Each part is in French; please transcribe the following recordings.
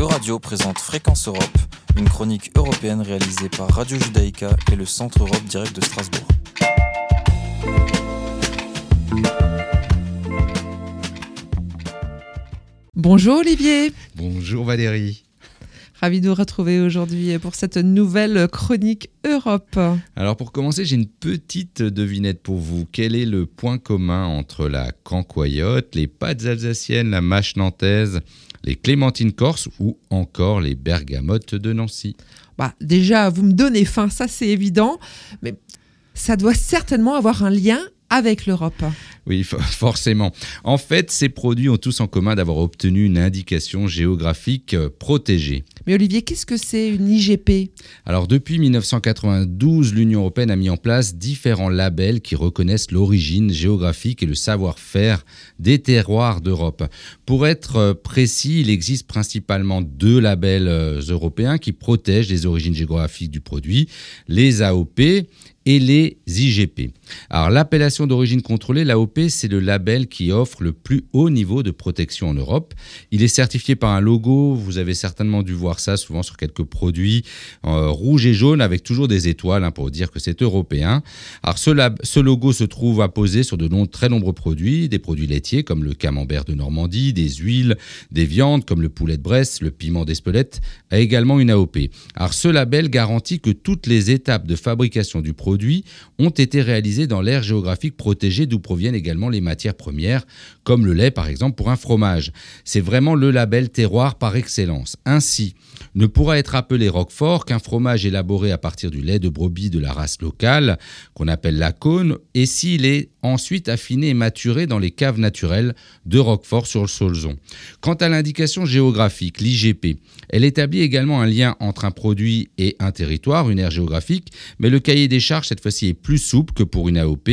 Euradio présente Fréquence Europe, une chronique européenne réalisée par Radio Judaïka et le Centre Europe Direct de Strasbourg. Bonjour Olivier. Bonjour Valérie. Ravi de vous retrouver aujourd'hui pour cette nouvelle chronique Europe. Alors pour commencer, j'ai une petite devinette pour vous. Quel est le point commun entre la cancoyote, les pâtes alsaciennes, la mâche nantaise, les clémentines corses ou encore les bergamotes de Nancy bah, Déjà, vous me donnez faim, ça c'est évident, mais ça doit certainement avoir un lien avec l'Europe. Oui, forcément. En fait, ces produits ont tous en commun d'avoir obtenu une indication géographique euh, protégée. Mais Olivier, qu'est-ce que c'est une IGP Alors, depuis 1992, l'Union européenne a mis en place différents labels qui reconnaissent l'origine géographique et le savoir-faire des terroirs d'Europe. Pour être euh, précis, il existe principalement deux labels euh, européens qui protègent les origines géographiques du produit, les AOP et les IGP. Alors l'appellation d'origine contrôlée, l'AOP, c'est le label qui offre le plus haut niveau de protection en Europe. Il est certifié par un logo, vous avez certainement dû voir ça souvent sur quelques produits, euh, rouge et jaune avec toujours des étoiles hein, pour dire que c'est européen. Alors ce, logo se trouve apposé sur de très nombreux produits, des produits laitiers comme le camembert de Normandie, des huiles, des viandes comme le poulet de Bresse, le piment d'Espelette, a également une AOP. Alors ce label garantit que toutes les étapes de fabrication du produit produits ont été réalisés dans l'aire géographique protégée d'où proviennent également les matières premières, comme le lait par exemple pour un fromage. C'est vraiment le label terroir par excellence. Ainsi, ne pourra être appelé Roquefort qu'un fromage élaboré à partir du lait de brebis de la race locale, qu'on appelle la cône, et s'il est ensuite affiné et maturé dans les caves naturelles de Roquefort sur le Solzon. Quant à l'indication géographique, l'IGP, elle établit également un lien entre un produit et un territoire, une aire géographique, mais le cahier des charges cette fois-ci est plus souple que pour une AOP.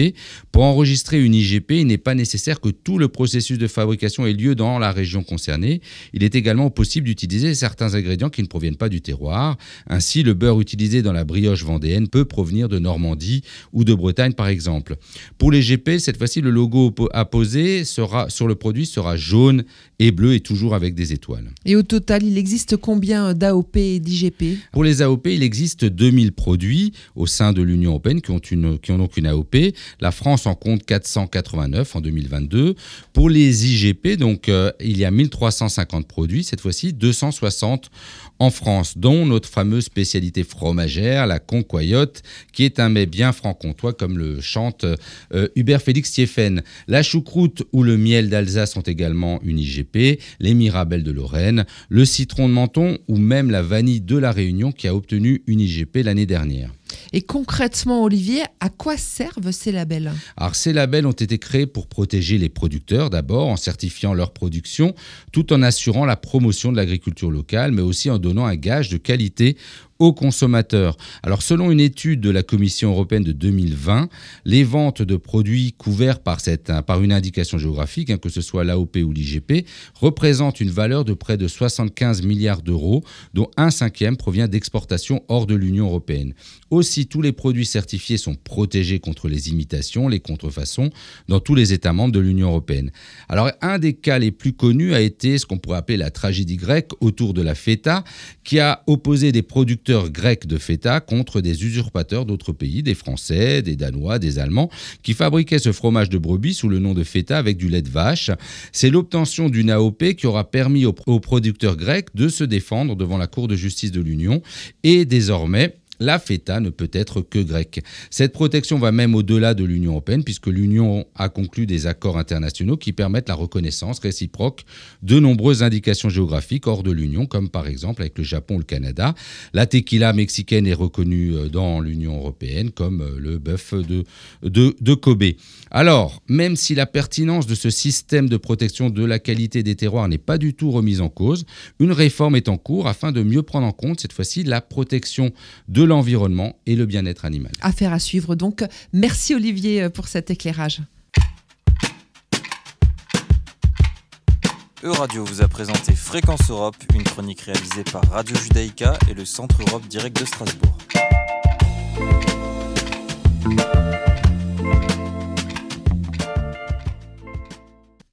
Pour enregistrer une IGP, il n'est pas nécessaire que tout le processus de fabrication ait lieu dans la région concernée. Il est également possible d'utiliser certains ingrédients qui ne proviennent pas du terroir. Ainsi, le beurre utilisé dans la brioche vendéenne peut provenir de Normandie ou de Bretagne par exemple. Pour les GP, cette fois-ci, le logo apposé sera, sur le produit sera jaune et bleu et toujours avec des étoiles. Et au total, il existe combien d'AOP et d'IGP Pour les AOP, il existe 2000 produits au sein de l'Union européenne qui ont, une, qui ont donc une AOP. La France en compte 489 en 2022. Pour les IGP, donc, euh, il y a 1350 produits, cette fois-ci 260 en France, dont notre fameuse spécialité fromagère, la concoyote, qui est un mets bien franc-comtois, comme le chante euh, Hubert Félix Thieffen. La choucroute ou le miel d'Alsace sont également une IGP les Mirabelles de Lorraine, le citron de Menton ou même la vanille de la Réunion qui a obtenu une IGP l'année dernière. Et concrètement, Olivier, à quoi servent ces labels? Alors, ces labels ont été créés pour protéger les producteurs d'abord, en certifiant leur production, tout en assurant la promotion de l'agriculture locale, mais aussi en donnant un gage de qualité aux consommateurs. Alors selon une étude de la Commission européenne de 2020, les ventes de produits couverts par, cette, par une indication géographique, hein, que ce soit l'AOP ou l'IGP, représentent une valeur de près de 75 milliards d'euros, dont un cinquième provient d'exportations hors de l'Union européenne. Aussi, tous les produits certifiés sont protégés contre les imitations, les contrefaçons, dans tous les États membres de l'Union européenne. Alors, un des cas les plus connus a été ce qu'on pourrait appeler la tragédie grecque autour de la feta, qui a opposé des producteurs grecs de feta contre des usurpateurs d'autres pays, des Français, des Danois, des Allemands, qui fabriquaient ce fromage de brebis sous le nom de feta avec du lait de vache. C'est l'obtention d'une AOP qui aura permis aux producteurs grecs de se défendre devant la Cour de justice de l'Union et désormais la feta ne peut être que grecque. Cette protection va même au-delà de l'Union européenne, puisque l'Union a conclu des accords internationaux qui permettent la reconnaissance réciproque de nombreuses indications géographiques hors de l'Union, comme par exemple avec le Japon ou le Canada. La tequila mexicaine est reconnue euh, dans l'Union européenne, comme euh, le bœuf de, de, de Kobe. Alors, même si la pertinence de ce système de protection de la qualité des terroirs n'est pas du tout remise en cause, une réforme est en cours afin de mieux prendre en compte cette fois-ci la protection de l'environnement et le bien-être animal. Affaire à suivre donc. Merci Olivier pour cet éclairage. Euradio vous a présenté Fréquence Europe, une chronique réalisée par Radio Judaïka et le Centre Europe Direct de Strasbourg.